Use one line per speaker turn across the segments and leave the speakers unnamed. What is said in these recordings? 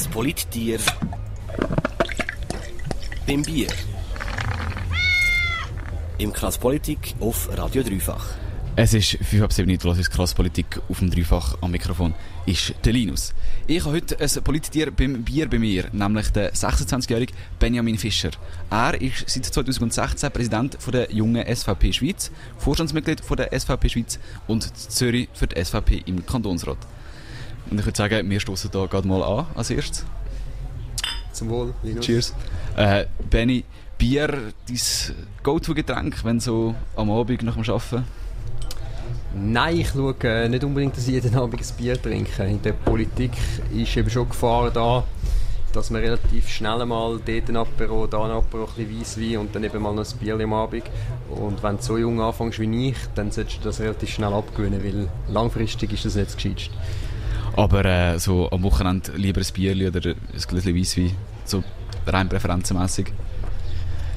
Das Polittier beim Bier. Im Krasspolitik auf Radio Dreifach.
Es ist 5 ab 7 Uhr, ist Krasspolitik auf dem Dreifach am Mikrofon, ist der Linus. Ich habe heute ein Politiker beim Bier bei mir, nämlich der 26-jährige Benjamin Fischer. Er ist seit 2016 Präsident der jungen SVP Schweiz, Vorstandsmitglied der SVP Schweiz und Zürich für die SVP im Kantonsrat. Und ich würde sagen, wir stoßen da gerade mal an als erstes.
Zum Wohl, Linus.
Cheers. Äh, Benny, Bier, dein Go-To-Getränk, wenn so am Abend nach dem Arbeiten?
Nein, ich schaue äh, nicht unbedingt, dass ich jeden Abend ein Bier trinke. In der Politik ist eben schon Gefahr da, dass man relativ schnell mal dort ein Apero, da ein Apero, ein bisschen Weisswein und dann eben mal noch ein Bier am Abend. Und wenn du so jung anfängst wie ich, dann solltest du das relativ schnell abgewöhnen, weil langfristig ist das nicht das Gescheiteste.
Aber äh, so am Wochenende lieber ein Bier oder ein Gläschen Weisswein, so rein präferenzenmässig?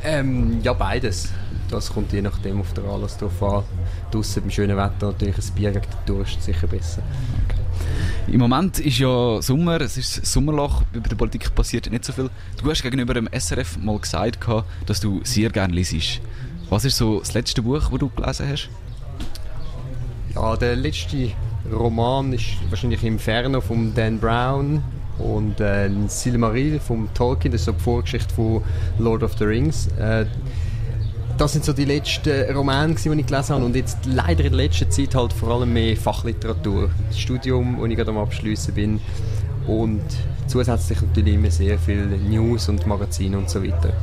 Ähm, ja, beides. Das kommt je nachdem auf den Anlass drauf an. Draussen beim schönen Wetter natürlich ein Bier gegen den Durst sicher besser.
Im Moment ist ja Sommer, es ist Sommerloch, über die Politik passiert nicht so viel. Du hast gegenüber dem SRF mal gesagt, dass du sehr gerne liest. Was ist so das letzte Buch, das du gelesen hast?
Ja, der letzte Roman ist wahrscheinlich Inferno von Dan Brown und äh, Silmaril von Tolkien, das ist so die Vorgeschichte von Lord of the Rings. Äh, das sind so die letzten Romane, die ich gelesen habe und jetzt leider in letzter Zeit halt vor allem mehr Fachliteratur. Das Studium, das ich gerade am Abschließen bin und zusätzlich natürlich immer sehr viel News und Magazine und so weiter.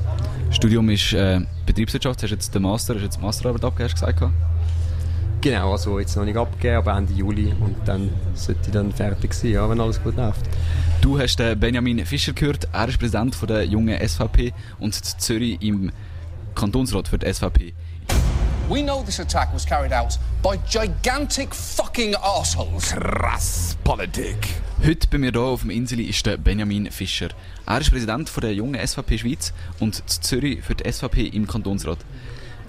Studium ist äh, Betriebswirtschaft, hast du jetzt den Master, hast du jetzt die Masterarbeit abgegeben, hast du gesagt?
Genau, also jetzt noch nicht abgegeben, aber Ende Juli und dann sollte ich dann fertig sein, ja, wenn alles gut läuft.
Du hast den Benjamin Fischer gehört, er ist Präsident von der jungen SVP und Zürich im Kantonsrat für die SVP.
We know this attack was carried out by gigantic fucking assholes.
Krass Politik.
Heute bei mir hier auf dem Insel ist der Benjamin Fischer. Er ist Präsident von der jungen SVP Schweiz und Zürich für die SVP im Kantonsrat.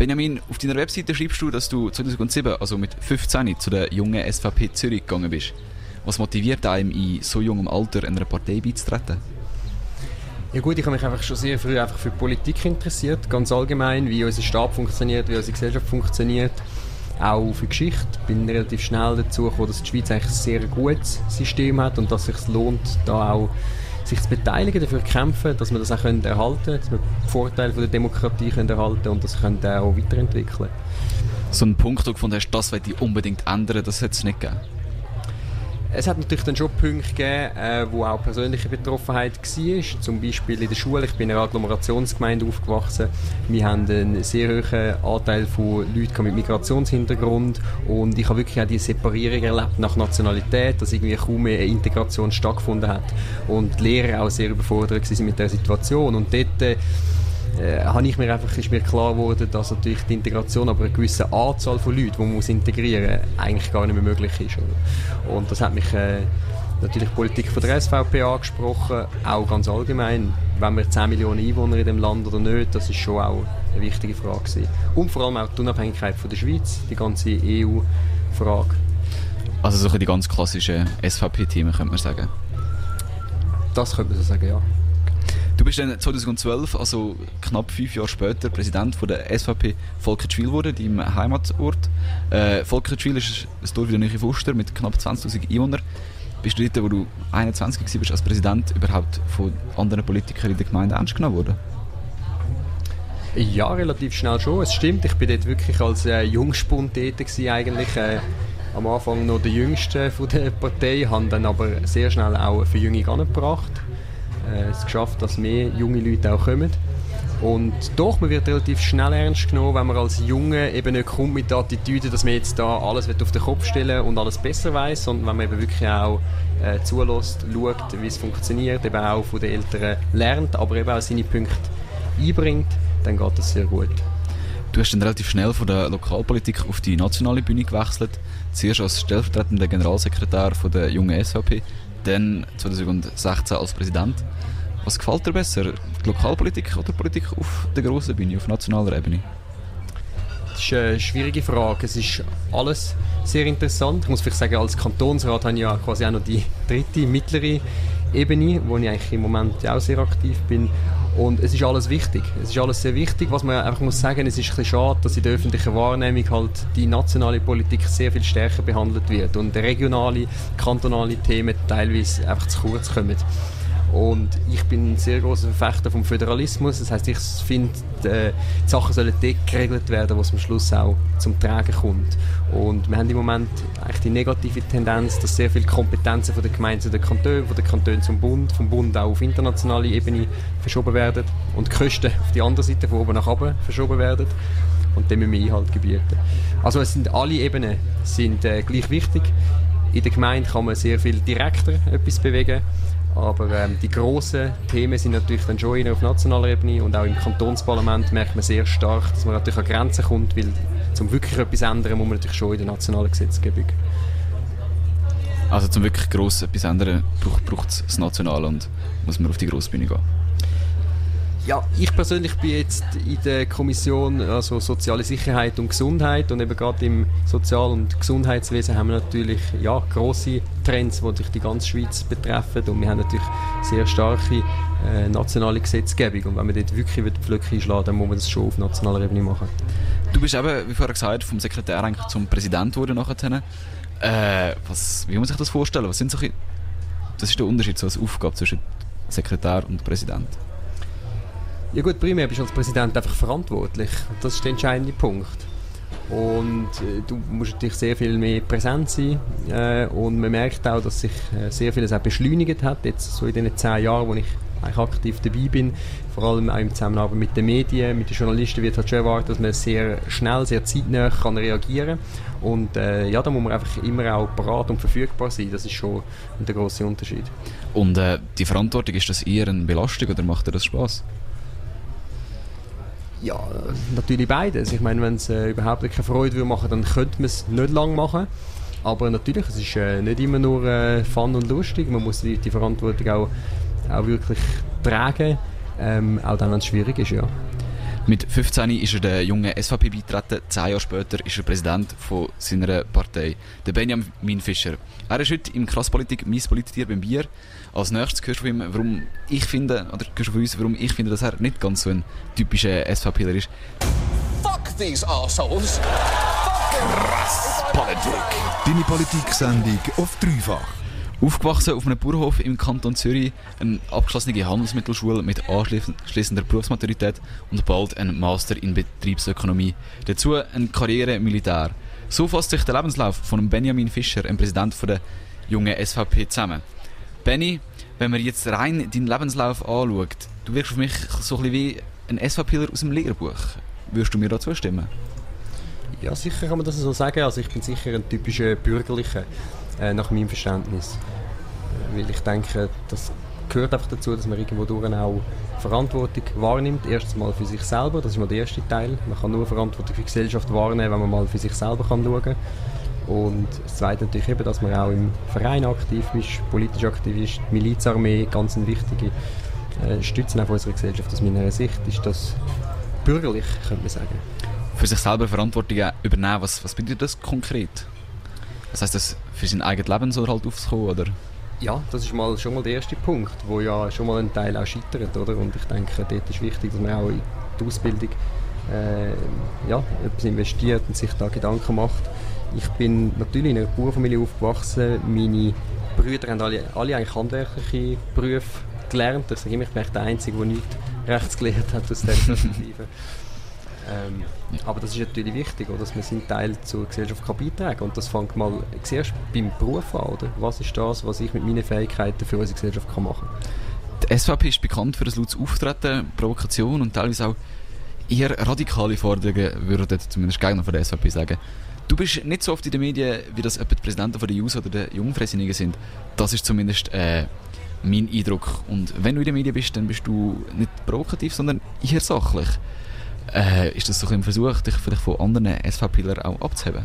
Benjamin, auf deiner Webseite schreibst du, dass du 2007, also mit 15, zu der jungen SVP Zürich gegangen bist. Was motiviert einem in so jungem Alter einer Partei beizutreten?
Ja gut, ich habe mich einfach schon sehr früh einfach für Politik interessiert, ganz allgemein, wie unser Staat funktioniert, wie unsere Gesellschaft funktioniert, auch für Geschichte. Bin relativ schnell dazu gekommen, dass die Schweiz eigentlich ein sehr gutes System hat und dass es sich lohnt, da auch sich zu beteiligen, dafür kämpfen, dass wir das auch können erhalten können, dass wir die Vorteile von der Demokratie können erhalten und das können auch weiterentwickeln.
So ein Punkt, wo du gefunden hast, das möchte ich unbedingt ändern, das hätte es nicht gegeben?
Es hat natürlich dann schon Punkte gegeben, äh, wo auch persönliche Betroffenheit war. Zum Beispiel in der Schule. Ich bin in einer Agglomerationsgemeinde aufgewachsen. Wir haben einen sehr hohen Anteil von Leuten mit Migrationshintergrund und ich habe wirklich auch die Separierung erlebt nach Nationalität, dass irgendwie kaum mehr eine Integration stattgefunden hat und die Lehrer auch sehr überfordert waren mit der Situation und dort äh, äh, habe ich mir einfach, ist mir klar geworden, dass natürlich die Integration aber eine gewisse Anzahl von Leuten, die man muss integrieren muss, eigentlich gar nicht mehr möglich ist. Oder? Und das hat mich äh, natürlich die Politik von der SVP angesprochen, auch ganz allgemein, wenn wir 10 Millionen Einwohner in dem Land oder nicht, das ist schon auch eine wichtige Frage gewesen. Und vor allem auch die Unabhängigkeit von der Schweiz, die ganze EU-Frage.
Also so die ganz klassischen SVP-Themen, könnte man sagen?
Das könnte man so sagen, ja.
Du bist dann 2012, also knapp fünf Jahre später, Präsident von der SVP Volkertschwil geworden, deinem Heimatort. Äh, Volkertschwil ist ein Dorf in der Nähe Fuster mit knapp 20'000 Einwohnern. Bist du dort, wo du 21 warst, als Präsident überhaupt von anderen Politikern in der Gemeinde ernst genommen worden?
Ja, relativ schnell schon. Es stimmt, ich bin dort wirklich als äh, Jungspund tätig eigentlich. Äh, am Anfang noch der Jüngste von der Partei, haben dann aber sehr schnell auch eine Verjüngung angebracht äh, es geschafft, dass mehr junge Leute auch kommen. Und doch, man wird relativ schnell ernst genommen, wenn man als Junge eben nicht kommt mit der Attitüde, dass man jetzt da alles auf den Kopf stellen und alles besser weiß, sondern wenn man eben wirklich auch äh, zulässt, schaut, wie es funktioniert, eben auch von den Eltern lernt, aber eben auch seine Punkte einbringt, dann geht das sehr gut.
Du hast dann relativ schnell von der Lokalpolitik auf die nationale Bühne gewechselt. Zuerst als stellvertretender Generalsekretär von der jungen SVP, dann 2016 als Präsident. Was gefällt dir besser, die Lokalpolitik oder die Politik auf der grossen Bühne, auf nationaler Ebene?
Das ist eine schwierige Frage. Es ist alles sehr interessant. Ich muss vielleicht sagen, als Kantonsrat habe ich ja quasi auch noch die dritte, mittlere Ebene, wo ich eigentlich im Moment auch sehr aktiv bin. Und es ist alles wichtig. Es ist alles sehr wichtig. Was man einfach muss sagen, es ist ein bisschen schade, dass in der öffentlichen Wahrnehmung halt die nationale Politik sehr viel stärker behandelt wird und regionale, kantonale Themen teilweise einfach zu kurz kommen. Und ich bin ein sehr großer Verfechter vom Föderalismus. Das heißt, ich finde, äh, die Sachen sollen dort geregelt werden, wo es am Schluss auch zum Tragen kommt. Und wir haben im Moment eigentlich die negative Tendenz, dass sehr viele Kompetenzen von der Gemeinde zu den Kantonen, von den Kantonen zum Bund, vom Bund auch auf internationale Ebene verschoben werden und die Kosten auf die andere Seite von oben nach unten verschoben werden. Und dem müssen wir Einhalt gebieten. Also es sind alle Ebenen sind äh, gleich wichtig. In der Gemeinde kann man sehr viel direkter etwas bewegen aber ähm, die grossen Themen sind natürlich dann schon eher auf nationaler Ebene und auch im Kantonsparlament merkt man sehr stark, dass man natürlich an Grenzen kommt, weil zum wirklich etwas ändern, muss man natürlich schon in der nationalen Gesetzgebung.
Also zum wirklich gross etwas ändern, braucht es das Nationale und muss man auf die Grossbühne gehen.
Ja, ich persönlich bin jetzt in der Kommission also Soziale Sicherheit und Gesundheit und eben gerade im Sozial- und Gesundheitswesen haben wir natürlich ja, grosse Trends, die die ganze Schweiz betreffen und wir haben natürlich sehr starke äh, nationale Gesetzgebung und wenn man dort wirklich die Pflöcke einschlagen dann muss man das schon auf nationaler Ebene machen.
Du bist eben, wie vorher gesagt, vom Sekretär eigentlich zum Präsident geworden nachher. Äh, was, wie muss man sich das vorstellen? Was sind so, das ist der Unterschied so als Aufgabe zwischen Sekretär und Präsident?
Ja gut, primär bist du als Präsident einfach verantwortlich. Das ist der entscheidende Punkt. Und äh, du musst natürlich sehr viel mehr präsent sein. Äh, und man merkt auch, dass sich äh, sehr vieles auch beschleunigt hat. Jetzt so in den zehn Jahren, wo ich eigentlich aktiv dabei bin, vor allem auch im Zusammenarbeit mit den Medien, mit den Journalisten, wird halt schon erwartet, dass man sehr schnell, sehr zeitnah kann reagieren Und äh, ja, da muss man einfach immer auch parat und verfügbar sein. Das ist schon der große Unterschied.
Und äh, die Verantwortung, ist das eher eine Belastung oder macht dir das Spaß?
Ja, natürlich beides. Ich meine, wenn es äh, überhaupt keine Freude würde machen, dann könnte man es nicht lang machen. Aber natürlich, es ist äh, nicht immer nur äh, fun und lustig. Man muss die, die Verantwortung auch, auch wirklich tragen, ähm, auch dann, wenn es schwierig ist, ja.
Mit 15 ist er der jungen SVP beitreten, zehn Jahre später ist er Präsident von seiner Partei, der Benjamin Fischer. Er ist heute im Krasspolitik mein Politiker beim Bier. Als nächstes hörst du von ihm, warum ich finde, oder hörst du von uns, warum ich finde, dass er nicht ganz so ein typischer SVPler ist.
Fuck these assholes.
Krasspolitik.
Deine Politik-Sendung auf dreifach.
Aufgewachsen auf einem Bauernhof im Kanton Zürich, eine abgeschlossene Handelsmittelschule mit anschließender Berufsmaturität und bald ein Master in Betriebsökonomie. Dazu eine Karriere im Militär. So fasst sich der Lebenslauf von Benjamin Fischer, dem Präsident der jungen SVP, zusammen. Benny, wenn man jetzt rein deinen Lebenslauf anschaut, du wirkst für mich so ein bisschen wie ein SVPler aus dem Lehrbuch. Würdest du mir da zustimmen?
Ja, sicher kann man das so sagen. Also ich bin sicher ein typischer Bürgerlicher, äh, nach meinem Verständnis. Weil ich denke, das gehört einfach dazu, dass man irgendwo durch auch Verantwortung wahrnimmt. Erstens mal für sich selber, das ist mal der erste Teil. Man kann nur Verantwortung für die Gesellschaft wahrnehmen, wenn man mal für sich selber kann schauen kann. Und das Zweite natürlich eben, dass man auch im Verein aktiv ist, politisch aktiv ist. Die Milizarmee, ganz eine wichtige äh, Stütze auf unserer Gesellschaft. Aus meiner Sicht ist das bürgerlich, könnte man sagen.
Für sich selber Verantwortung übernehmen, was, was bedeutet das konkret? Das heißt, das für sein eigenes Leben so halt aufzukommen, oder?
Ja, das ist mal, schon mal der erste Punkt, wo ja schon mal ein Teil auch scheitert, oder? Und ich denke, dort ist wichtig, dass man auch in die Ausbildung äh, ja, etwas investiert und sich da Gedanken macht. Ich bin natürlich in einer Bauernfamilie aufgewachsen. Meine Brüder haben alle, alle eigentlich handwerkliche Berufe gelernt. Ich sage immer, ich bin der Einzige, der nicht rechts gelernt hat aus dieser Perspektive. Ähm, aber das ist natürlich wichtig, oder, dass man seinen Teil zur Gesellschaft beitragen kann. Und das fängt mal zuerst beim Beruf an. Oder? Was ist das, was ich mit meinen Fähigkeiten für unsere Gesellschaft kann machen kann?
Die SVP ist bekannt für das lautes Auftreten, Provokation und teilweise auch eher radikale Forderungen, würde zumindest Gegner von der SVP sagen. Du bist nicht so oft in den Medien, wie das etwa die Präsidenten von der JUS oder der Jungfreisinnigen sind. Das ist zumindest äh, mein Eindruck. Und wenn du in den Medien bist, dann bist du nicht provokativ, sondern eher sachlich. Äh, ist das so ein Versuch, dich vielleicht von anderen SVPlern auch abzuheben?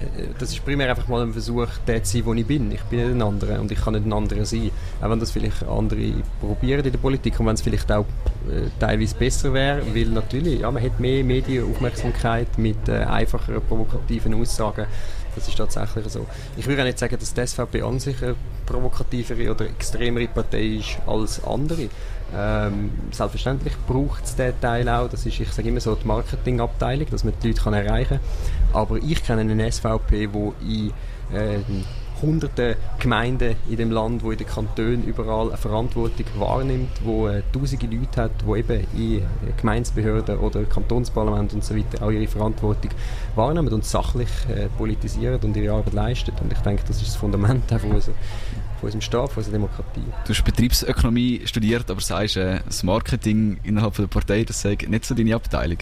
Äh, das ist primär einfach mal ein Versuch, der zu sein, wo ich bin. Ich bin nicht ein anderer und ich kann nicht ein anderer sein. Auch wenn das vielleicht andere probieren in der Politik und wenn es vielleicht auch äh, teilweise besser wäre, weil natürlich, ja, man hat mehr Medienaufmerksamkeit mit äh, einfacheren, provokativen Aussagen. Das ist tatsächlich so. Ich würde auch nicht sagen, dass die SVP an sich eine provokativere oder extremere Partei ist als andere. Ähm, selbstverständlich braucht es diesen Teil auch. Das ist, ich sage immer so, die Marketingabteilung, dass man die Leute kann erreichen kann. Aber ich kenne eine SVP, wo in äh, hunderte Gemeinden in dem Land, wo in den Kantonen überall eine Verantwortung wahrnimmt, wo äh, tausende Leute hat, wo eben in Gemeindebehörden oder Kantonsparlament und so weiter auch ihre Verantwortung wahrnehmen und sachlich äh, politisieren und ihre Arbeit leisten. Und ich denke, das ist das Fundament von, unser, von unserem Staat, von unserer Demokratie.
Du hast Betriebsökonomie studiert, aber sagst, äh, das Marketing innerhalb der Partei, das sei nicht so deine Abteilung.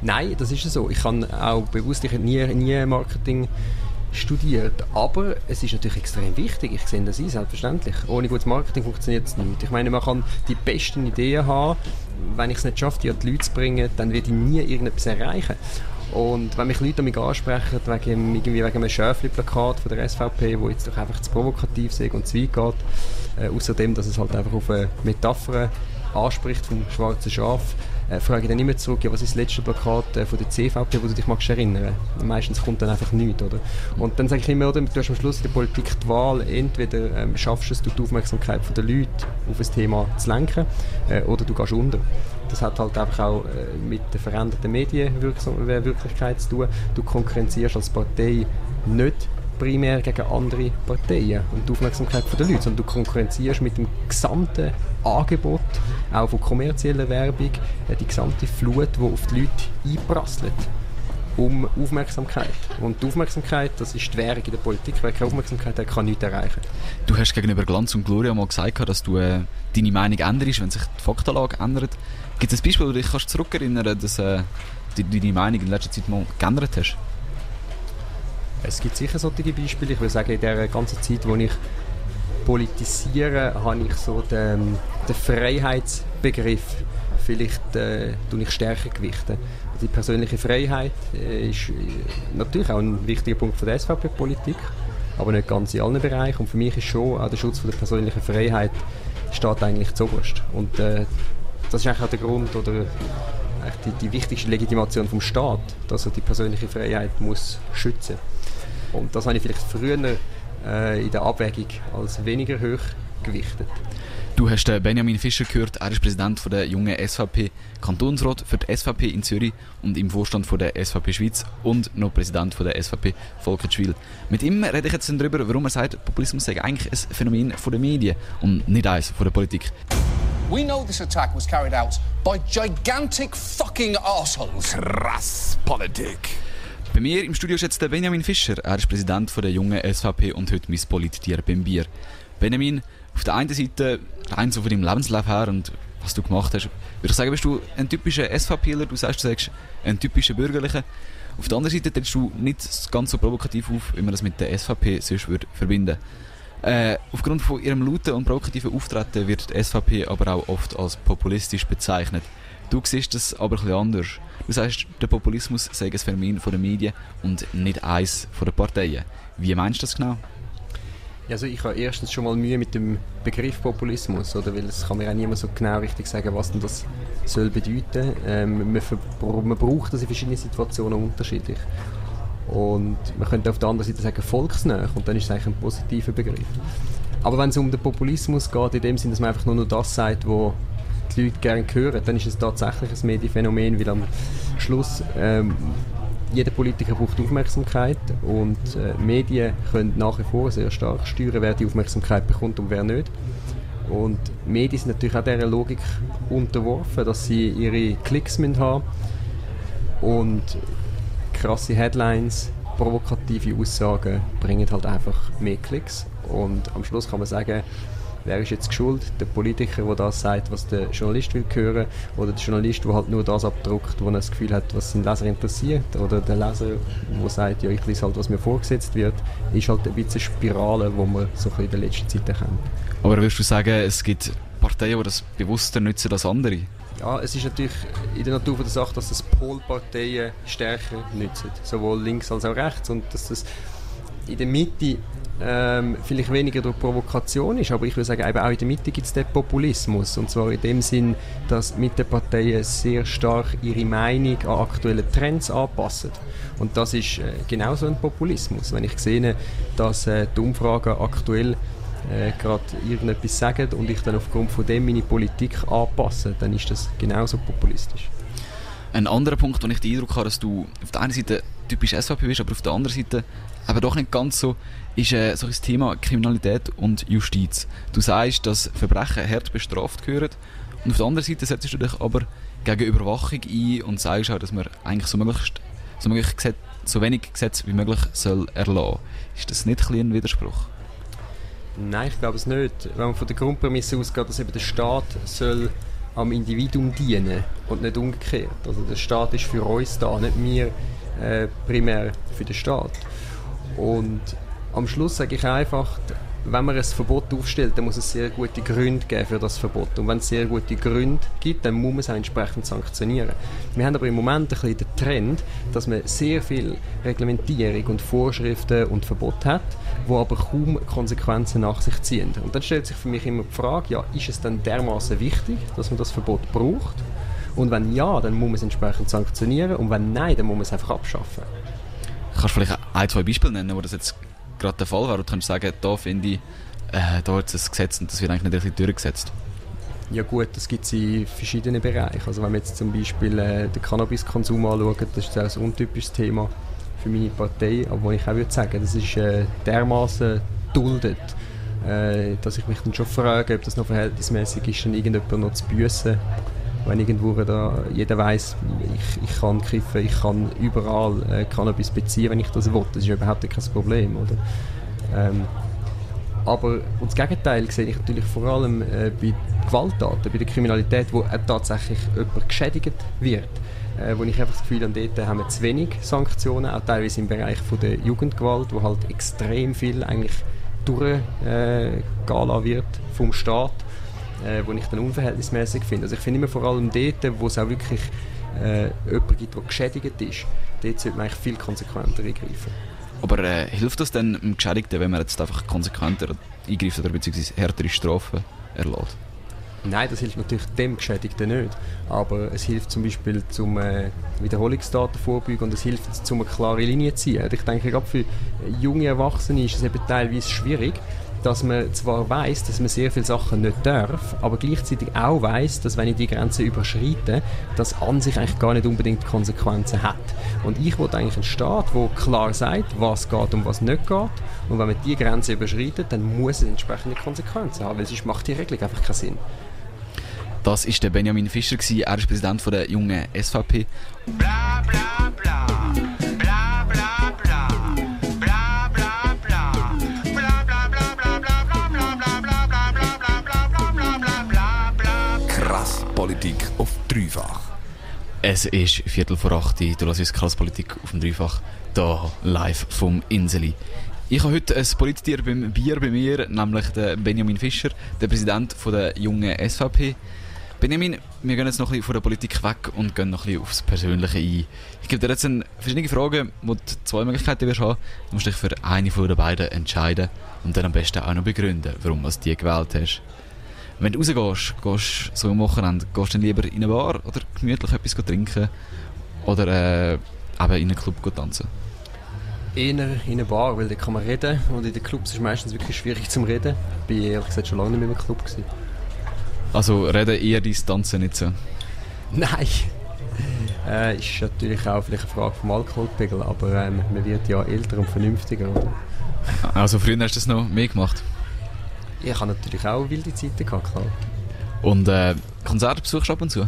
Nein, das ist so. Ich kann auch bewusst, ich nie, nie Marketing studiert. Aber es ist natürlich extrem wichtig. Ich sehe das ein, selbstverständlich. Ohne gutes Marketing funktioniert es nicht. Ich meine, man kann die besten Ideen haben. Wenn ich es nicht schaffe, die an die Leute zu bringen, dann werde ich nie irgendetwas erreichen. Und wenn mich Leute mich ansprechen, wegen, irgendwie wegen einem Schöfli-Plakat von der SVP, wo jetzt doch einfach zu provokativ ist und zu weit geht, äh, außerdem, dass es halt einfach auf eine Metapher anspricht vom schwarzen Schaf, äh, frage dann immer zurück, ja, was ist das letzte Plakat äh, von der CVP, wo du dich magst erinnern Meistens kommt dann einfach nichts, oder? Und dann sage ich immer, oder, du hast am Schluss in der Politik die Wahl, entweder ähm, schaffst du es, die Aufmerksamkeit der Leute auf ein Thema zu lenken, äh, oder du gehst unter. Das hat halt einfach auch äh, mit der veränderten Medienwirklichkeit zu tun. Du konkurrenzierst als Partei nicht primär gegen andere Parteien und die Aufmerksamkeit der Leute, sondern du konkurrenzierst mit dem gesamten Angebot, auch von kommerzieller Werbung, äh, die gesamte Flut, die auf die Leute einprasselt um Aufmerksamkeit. Und die Aufmerksamkeit, das ist die Währung in der Politik. Wer keine Aufmerksamkeit hat, kann nichts erreichen.
Du hast gegenüber Glanz und Gloria mal gesagt, dass du äh, deine Meinung änderst, wenn sich die Faktenlage ändert. Gibt es ein Beispiel, wo du dich kannst zurückerinnern kannst, dass äh, du deine Meinung in letzter Zeit mal geändert hast?
Es gibt sicher solche Beispiele. Ich würde sagen, in der ganzen Zeit, wo ich politisiere, habe ich so den, den Freiheitsbegriff vielleicht äh, ich stärker gewichten. Die persönliche Freiheit äh, ist äh, natürlich auch ein wichtiger Punkt der SVP-Politik, aber nicht ganz in allen Bereichen. Und für mich ist schon auch der Schutz von der persönlichen Freiheit steht eigentlich zuoberst. Und äh, das ist eigentlich auch der Grund oder die, die wichtigste Legitimation vom Staat, dass er die persönliche Freiheit muss schützen. Und das habe ich vielleicht früher äh, in der Abwägung als weniger hoch gewichtet.
Du hast Benjamin Fischer gehört, er ist Präsident von der jungen SVP Kantonsrat für die SVP in Zürich und im Vorstand von der SVP Schweiz und noch Präsident von der SVP Volkertschwil. Mit ihm rede ich jetzt darüber, warum er sagt, Populismus sei eigentlich ein Phänomen von den Medien und nicht eins von der Politik.
We know this attack was carried out by gigantic fucking assholes.
Krass Politik.
Bei mir im Studio ist jetzt der Benjamin Fischer. Er ist Präsident der jungen SVP und heute mein Polittier beim Bier. Benjamin, auf der einen Seite rein so von deinem Lebenslauf her und was du gemacht hast, würde ich sagen, bist du ein typischer SVPler. Du sagst, du sagst ein typischer Bürgerlicher. Auf der anderen Seite trittst du nicht ganz so provokativ auf, wie man das mit der SVP sonst würde verbinden äh, Aufgrund von ihrem lauten und provokativen Auftreten wird die SVP aber auch oft als populistisch bezeichnet. Du siehst das aber ein bisschen anders. Du sagst, der Populismus sei ein Phänomen von den Medien und nicht eins von den Parteien. Wie meinst du das genau?
Also ich habe erstens schon mal Mühe mit dem Begriff Populismus, oder? weil es kann mir auch niemand so genau richtig sagen, was denn das soll bedeuten. Ähm, man, man braucht das in verschiedenen Situationen unterschiedlich. Und man könnte auf der anderen Seite sagen volksnäher und dann ist es eigentlich ein positiver Begriff. Aber wenn es um den Populismus geht, in dem Sinne, dass man einfach nur noch das sagt, was die Leute gerne hören, dann ist es tatsächlich ein Medienphänomen, weil am Schluss ähm, jeder Politiker braucht Aufmerksamkeit und äh, Medien können nach wie vor sehr stark steuern, wer die Aufmerksamkeit bekommt und wer nicht. Und Medien sind natürlich auch dieser Logik unterworfen, dass sie ihre Klicks haben müssen und krasse Headlines, provokative Aussagen bringen halt einfach mehr Klicks und am Schluss kann man sagen, wer ist jetzt schuld? Der Politiker, der das sagt, was der Journalist will hören, oder der Journalist, der halt nur das abdruckt, wo er das Gefühl hat, was seinen Leser interessiert, oder der Leser, der sagt, ja, ich lese halt, was mir vorgesetzt wird, ist halt ein bisschen eine Spirale, die man so ein in der letzten Zeit erkennt.
Aber würdest du sagen, es gibt Parteien, die das bewusster nutzen als andere?
Ja, es ist natürlich in der Natur der Sache, dass das Polparteien stärker nutzen, sowohl links als auch rechts, und dass das in der Mitte ähm, vielleicht weniger durch Provokation ist, aber ich würde sagen, eben auch in der Mitte gibt es den Populismus. Und zwar in dem Sinn, dass Mitteparteien sehr stark ihre Meinung an aktuelle Trends anpassen. Und das ist äh, genauso ein Populismus. Wenn ich sehe, dass äh, die Umfragen aktuell äh, gerade irgendetwas sagen und ich dann aufgrund von dem meine Politik anpasse, dann ist das genauso populistisch.
Ein anderer Punkt, wo ich den Eindruck habe, dass du auf der einen Seite typisch SVP bist, aber auf der anderen Seite aber doch nicht ganz so, ist äh, so das Thema Kriminalität und Justiz. Du sagst, dass Verbrechen hart bestraft gehören und auf der anderen Seite setzt du dich aber gegen Überwachung ein und sagst auch, dass man eigentlich so, möglichst, so, möglich Gesetz, so wenig Gesetze wie möglich soll erlassen. Ist das nicht ein, ein Widerspruch?
Nein, ich glaube es nicht. Wenn man von der Grundprämisse ausgeht, dass eben der Staat soll am Individuum dienen und nicht umgekehrt. Also der Staat ist für uns da, nicht wir äh, primär für den Staat. Und am Schluss sage ich einfach, wenn man ein Verbot aufstellt, dann muss es sehr gute Gründe geben für das Verbot. Und wenn es sehr gute Gründe gibt, dann muss man es auch entsprechend sanktionieren. Wir haben aber im Moment ein bisschen den Trend, dass man sehr viel Reglementierung und Vorschriften und Verbot hat, wo aber kaum Konsequenzen nach sich ziehen. Und dann stellt sich für mich immer die Frage, ja, ist es dann dermaßen wichtig, dass man das Verbot braucht? Und wenn ja, dann muss man es entsprechend sanktionieren und wenn nein, dann muss man es einfach abschaffen.
Kannst du vielleicht ein, zwei Beispiele nennen, wo das jetzt gerade der Fall wäre? Du kannst sagen, da finde ich, äh, da ist ein Gesetz und das wird eigentlich nicht richtig durchgesetzt.
Ja gut, das gibt es in verschiedenen Bereichen. Also wenn wir jetzt zum Beispiel äh, den Cannabiskonsum anschauen, das ist ein untypisches Thema für meine Partei, aber wo ich auch würde sagen, das ist äh, dermaßen duldet, äh, dass ich mich dann schon frage, ob das noch verhältnismäßig ist, dann irgendjemand noch zu büssen wenn irgendwo da jeder weiß, ich, ich kann kiffen, ich kann überall äh, Cannabis beziehen, wenn ich das will. Das ist überhaupt kein Problem, oder? Ähm, aber das Gegenteil sehe ich natürlich vor allem äh, bei Gewalttaten, bei der Kriminalität, wo äh, tatsächlich jemand geschädigt wird. Äh, wo ich einfach das Gefühl habe, dort haben wir zu wenig Sanktionen, auch teilweise im Bereich von der Jugendgewalt, wo halt extrem viel eigentlich durchgehen äh, wird vom Staat äh, wo ich dann unverhältnismäßig finde. Also ich finde immer vor allem dort, wo es auch wirklich äh, jemanden gibt, der geschädigt ist, dort sollte man eigentlich viel konsequenter eingreifen.
Aber äh, hilft das denn dem Geschädigten, wenn man jetzt einfach konsequenter eingreift oder beziehungsweise härtere Strafen erlässt?
Nein, das hilft natürlich dem Geschädigten nicht. Aber es hilft zum Beispiel zum äh, Wiederholungstaten vorbeugen und es hilft zum eine klare Linie zu ziehen. Ich denke, gerade für junge Erwachsene ist es eben teilweise schwierig, dass man zwar weiß, dass man sehr viele Sachen nicht darf, aber gleichzeitig auch weiß, dass wenn ich die Grenze überschreite, das an sich eigentlich gar nicht unbedingt Konsequenzen hat. Und ich wollte eigentlich einen Staat, der klar sagt, was geht und was nicht geht. Und wenn man die Grenze überschreitet, dann muss es entsprechende Konsequenzen haben, weil sonst macht die Regelung einfach keinen Sinn.
Das ist der Benjamin Fischer, er ist Präsident der jungen SVP.
Dreifach.
Es ist Viertel vor acht, du hörst Krasspolitik auf dem Dreifach, hier live vom Inseli. Ich habe heute ein Politiker beim Bier bei mir, nämlich Benjamin Fischer, der Präsident der jungen SVP. Benjamin, wir gehen jetzt noch ein von der Politik weg und gehen noch ein aufs Persönliche ein. Ich gebe dir jetzt verschiedene Fragen, wo du zwei Möglichkeiten wirst haben. Du musst dich für eine von den beiden entscheiden und dann am besten auch noch begründen, warum du die gewählt hast. Wenn du rausgehst, gehst so am Wochenende, gehst du dann lieber in eine Bar oder gemütlich etwas trinken oder äh, eben in einen Club tanzen?
Eher in eine Bar, weil da kann man reden und in den Clubs ist es meistens wirklich schwierig zum Reden. Ich war ehrlich gesagt schon lange nicht mehr im Club. Gewesen.
Also reden eher dein Tanzen nicht so?
Nein. Äh, ist natürlich auch vielleicht eine Frage vom Alkoholpegel, aber ähm, man wird ja älter und vernünftiger, oder?
Also früher hast du das noch mehr gemacht?
Ich habe natürlich auch wilde Zeiten gehabt, klar.
Und äh, Konzerte besuchst du ab und zu?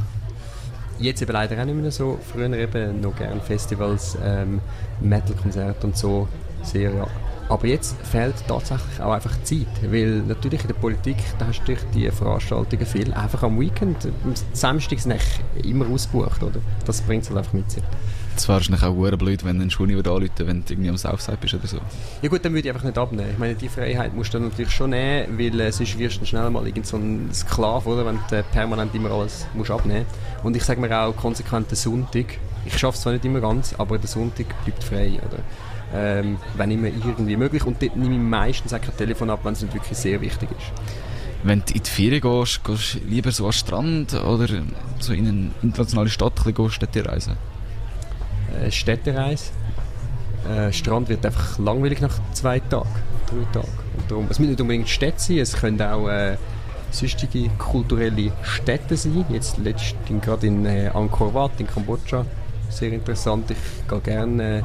Jetzt eben leider auch nicht mehr so. Früher eben noch gerne Festivals, ähm, Metal-Konzerte und so. Sehr, ja. Aber jetzt fehlt tatsächlich auch einfach Zeit, weil natürlich in der Politik, da hast du durch die Veranstaltungen viel einfach am Weekend, Samstags nicht immer ausgebucht, oder? Das bringt es halt einfach mit sich.
Es wäre wahrscheinlich auch blöd, wenn du eine Schule anrufen wenn du irgendwie am Southside bist oder so.
Ja gut, dann würde ich einfach nicht abnehmen. Ich meine, die Freiheit musst du natürlich schon nehmen, weil äh, sonst wirst du schnell mal irgend so ein Sklave, oder? Wenn du äh, permanent immer alles musst abnehmen Und ich sage mir auch konsequent den Sonntag. Ich schaffe es zwar nicht immer ganz, aber der Sonntag bleibt frei, oder? ähm, wenn immer irgendwie möglich. Und dort nehme ich meistens auch kein Telefon ab, wenn es nicht wirklich sehr wichtig ist.
Wenn du in die Ferien gehst, gehst du lieber so an den Strand oder so in eine internationale Stadt ein bisschen Städte reisen?
Äh, Städtereise. Äh, Strand wird einfach langweilig nach zwei Tagen, drei Tagen. Darum, es müssen nicht unbedingt Städte sein, es können auch äh, sonstige kulturelle Städte sein. Jetzt letztens gerade in äh, Angkor Wat in Kambodscha, sehr interessant. Ich gehe gerne äh,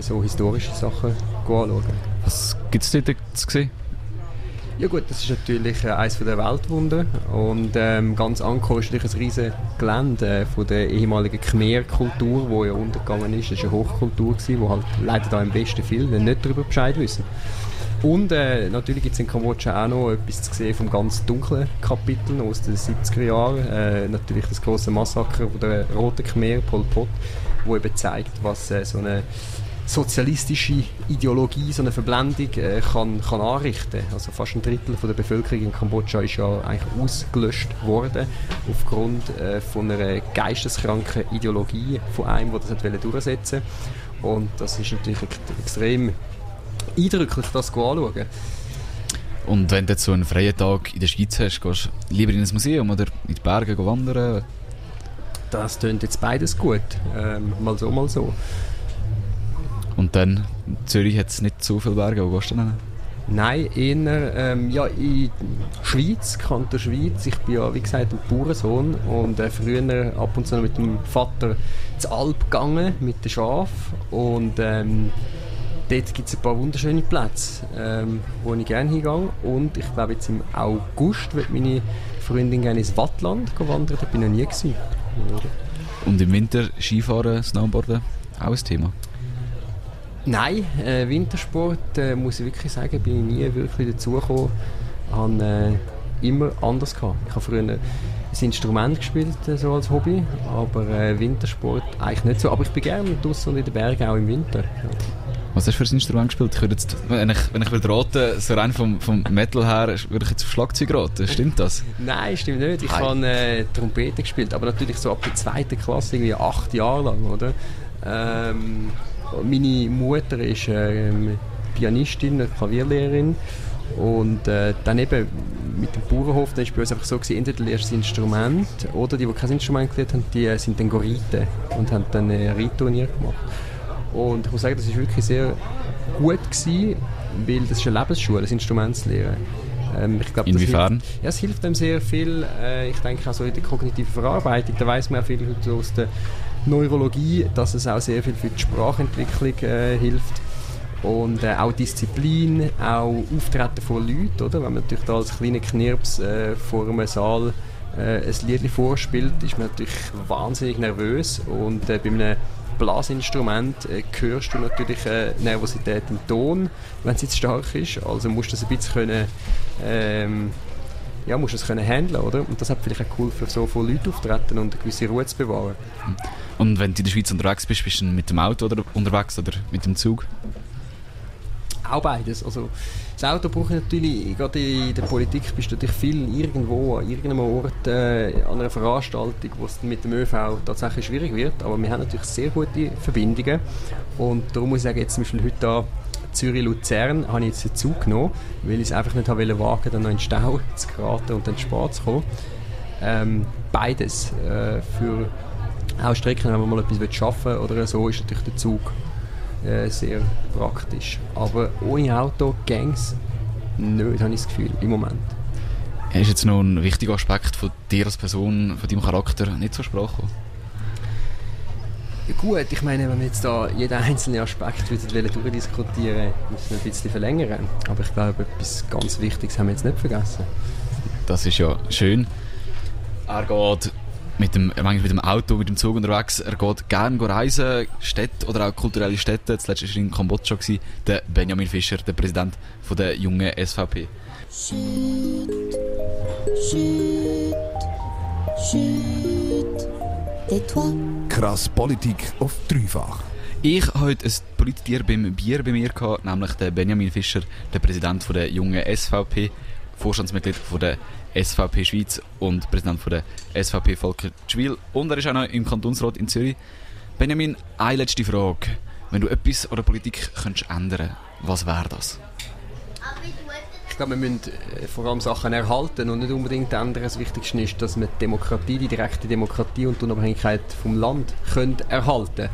so historische Sachen anschauen.
Was gibt es dort zu sehen?
Ja gut, das ist natürlich äh, eines der Weltwunder und ähm, ganz Angkor ist natürlich ein riesiges Gelände äh, von der ehemaligen Khmer-Kultur, die ja untergegangen ist. Das war eine Hochkultur, die halt leider da im Westen viel nicht darüber Bescheid wissen. Und äh, natürlich gibt es in Kambodscha auch noch etwas zu sehen vom ganz dunklen Kapitel aus den 70er Jahren. Äh, natürlich das große Massaker der Roten Khmer, Pol Pot, wo eben zeigt, was äh, so eine sozialistische Ideologie, so eine Verblendung äh, kann, kann anrichten. Also fast ein Drittel von der Bevölkerung in Kambodscha ist ja eigentlich ausgelöscht worden aufgrund äh, von einer geisteskranken Ideologie von einem, der das hat durchsetzen Und das ist natürlich extrem eindrücklich, das anzuschauen.
Und wenn du so einen freien Tag in der Schweiz hast, gehst du lieber in ein Museum oder in die Berge wandern?
Das tönt jetzt beides gut. Ähm, mal so, mal so.
Und dann, Zürich hat es nicht so viele Berge, wo gehst du denn
Nein, eher ähm, ja, in Schweiz, Kanton Schweiz. Ich bin ja, wie gesagt, ein Bauernsohn und äh, früher ab und zu mit dem Vater zur Alp gegangen, mit den Schafen. Und ähm, dort gibt es ein paar wunderschöne Plätze, ähm, wo ich gerne hingehe. Und ich glaube, jetzt im August wird meine Freundin gerne ins Wattland wandern. Da bin ich noch nie gewesen.
Und im Winter Skifahren, Snowboarden, auch ein Thema?
Nein, äh, Wintersport äh, muss ich wirklich sagen, bin ich nie wirklich dazugekommen. Ich habe äh, immer anders gehabt. Ich habe früher ein Instrument gespielt, äh, so als Hobby, aber äh, Wintersport eigentlich nicht so. Aber ich bin gerne draußen und in den Bergen, auch im Winter. Ja.
Was hast du für ein Instrument gespielt? Ich jetzt, wenn ich, wenn ich würde raten, so rein vom, vom Metal her, würde ich jetzt auf Schlagzeug raten. Stimmt das?
Nein, stimmt nicht. Ich habe äh, Trompete gespielt, aber natürlich so ab der zweiten Klasse, irgendwie acht Jahre lang, oder? Ähm, meine Mutter ist äh, Pianistin, Klavierlehrerin und äh, dann eben mit dem Bauernhof, da ist bei uns einfach so gewesen, entweder lernst du das Instrument oder die, die kein Instrument gelernt haben, die äh, sind dann Reiten und haben dann ein Reitturnier gemacht. Und ich muss sagen, das ist wirklich sehr gut gewesen, weil das ist eine Lebensschule, das Instrument zu lernen.
Ähm, glaub, Inwiefern?
Hilft, ja, es hilft einem sehr viel. Äh, ich denke auch so in der kognitiven Verarbeitung, da weiß man auch viel aus der Neurologie, dass es auch sehr viel für die Sprachentwicklung äh, hilft. Und äh, auch Disziplin, auch Auftreten von Leuten, oder? Wenn man natürlich da als kleiner Knirps äh, vor einem Saal äh, ein Lied vorspielt, ist man natürlich wahnsinnig nervös und äh, bei einem Blasinstrument äh, hörst du natürlich äh, Nervosität im Ton, wenn sie zu stark ist. Also musst du das ein bisschen können, ähm, ja, musst es können handeln, oder? Und das hat vielleicht auch cool für so viele Leute auftreten und eine gewisse Ruhe zu bewahren.
Und wenn du in der Schweiz unterwegs bist, bist du mit dem Auto oder unterwegs oder mit dem Zug?
Auch beides. Also, das Auto brauche ich natürlich, gerade in der Politik bist du natürlich viel irgendwo, an irgendeinem Ort, äh, an einer Veranstaltung, wo es mit dem ÖV tatsächlich schwierig wird. Aber wir haben natürlich sehr gute Verbindungen. Und darum muss ich sagen, jetzt zum Beispiel heute da Zürich-Luzern habe ich jetzt den Zug genommen, weil ich es einfach nicht wagen dann noch in den Stau zu geraten und dann spät zu kommen. Ähm, beides. Äh, für auch Strecken, wenn man mal etwas schaffen oder so, ist natürlich der Zug äh, sehr praktisch. Aber ohne Auto gängs nicht, habe ich das Gefühl, im Moment.
Ist jetzt noch ein wichtiger Aspekt von dir als Person, von deinem Charakter nicht zur Sprache gekommen?
Ja, gut, ich meine, wenn wir jetzt da jeden einzelnen Aspekt wieder durchdiskutieren müssen wir ein bisschen verlängern. Aber ich glaube, etwas ganz Wichtiges haben wir jetzt nicht vergessen.
Das ist ja schön. Er geht mit dem, manchmal mit dem Auto, mit dem Zug unterwegs. Er geht gerne reisen, Städte oder auch kulturelle Städte. Zuletzt war er in Kambodscha, gewesen, der Benjamin Fischer, der Präsident von der jungen SVP. Shit,
shit, shit. Krass Politik auf dreifach.
Ich habe heute ein Politiker beim Bier bei mir gehabt, nämlich den Benjamin Fischer, der Präsident von der jungen SVP, Vorstandsmitglied von der SVP Schweiz und Präsident von der SVP Volker Schwil. Und er ist auch noch im Kantonsrat in Zürich. Benjamin, eine letzte Frage. Wenn du etwas an der Politik könntest ändern was wäre das?
Ich glaube, wir müssen äh, vor allem Sachen erhalten und nicht unbedingt ändern. Das Wichtigste ist, dass wir die Demokratie, die direkte Demokratie und die Unabhängigkeit vom Land können erhalten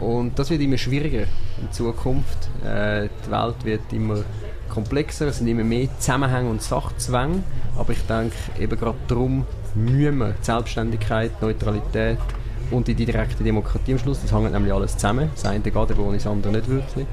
Und das wird immer schwieriger in Zukunft. Äh, die Welt wird immer komplexer, es sind immer mehr Zusammenhänge und Sachzwänge. Aber ich denke, eben gerade darum müssen wir die Selbstständigkeit, die Neutralität und die direkte Demokratie am Schluss, das hängt nämlich alles zusammen. Das eine geht aber ohne das andere nicht wirklich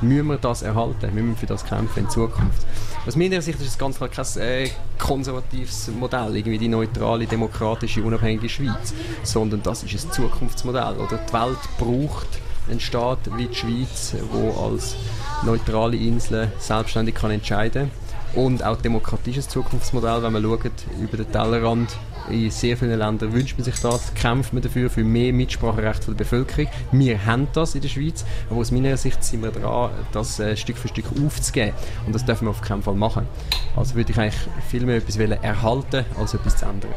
müssen wir das erhalten, müssen wir für das kämpfen in Zukunft. Aus meiner Sicht ist es ganz klar kein äh, konservatives Modell, irgendwie die neutrale, demokratische, unabhängige Schweiz, sondern das ist ein Zukunftsmodell. Oder die Welt braucht einen Staat wie die Schweiz, wo als neutrale Insel selbstständig kann entscheiden und auch ein Zukunftsmodell, wenn man schaut über den Tellerrand in sehr vielen Ländern wünscht man sich das, kämpft man dafür, für mehr Mitspracherecht der Bevölkerung. Wir haben das in der Schweiz, aber aus meiner Sicht sind wir dran, das äh, Stück für Stück aufzugeben. Und das dürfen wir auf keinen Fall machen. Also würde ich eigentlich viel mehr etwas erhalten, als etwas zu ändern.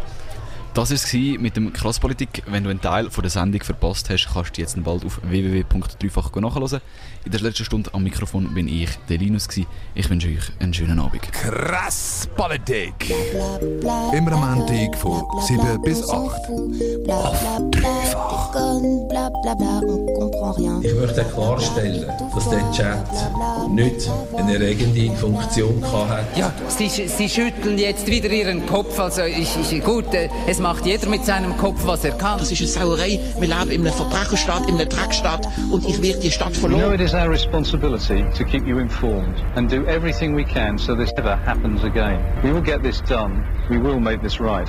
Das war es mit dem Crosspolitik. Wenn du einen Teil von der Sendung verpasst hast, kannst du jetzt bald auf www.dreifach nachhören. In der letzten Stunde am Mikrofon bin ich, der Linus. Ich wünsche euch einen schönen Abend.
Krass Politik!
Immer am Montag von 7 bis 8. Auf Dreifach.
Ich möchte klarstellen, dass der Chat nicht eine erregende Funktion hatte.
Ja, Sie, Sie schütteln jetzt wieder Ihren Kopf. Also ich, ich, gut, äh, es macht jeder mit seinem Kopf, was er kann.
Das ist eine Sauerei. Wir leben in einem Verbrecherstaat, in einer Dreckstadt und ich werde die Stadt verloren.
You know it is our responsibility to keep you informed and do everything we can so this never happens again. We will get this done. We will make this right.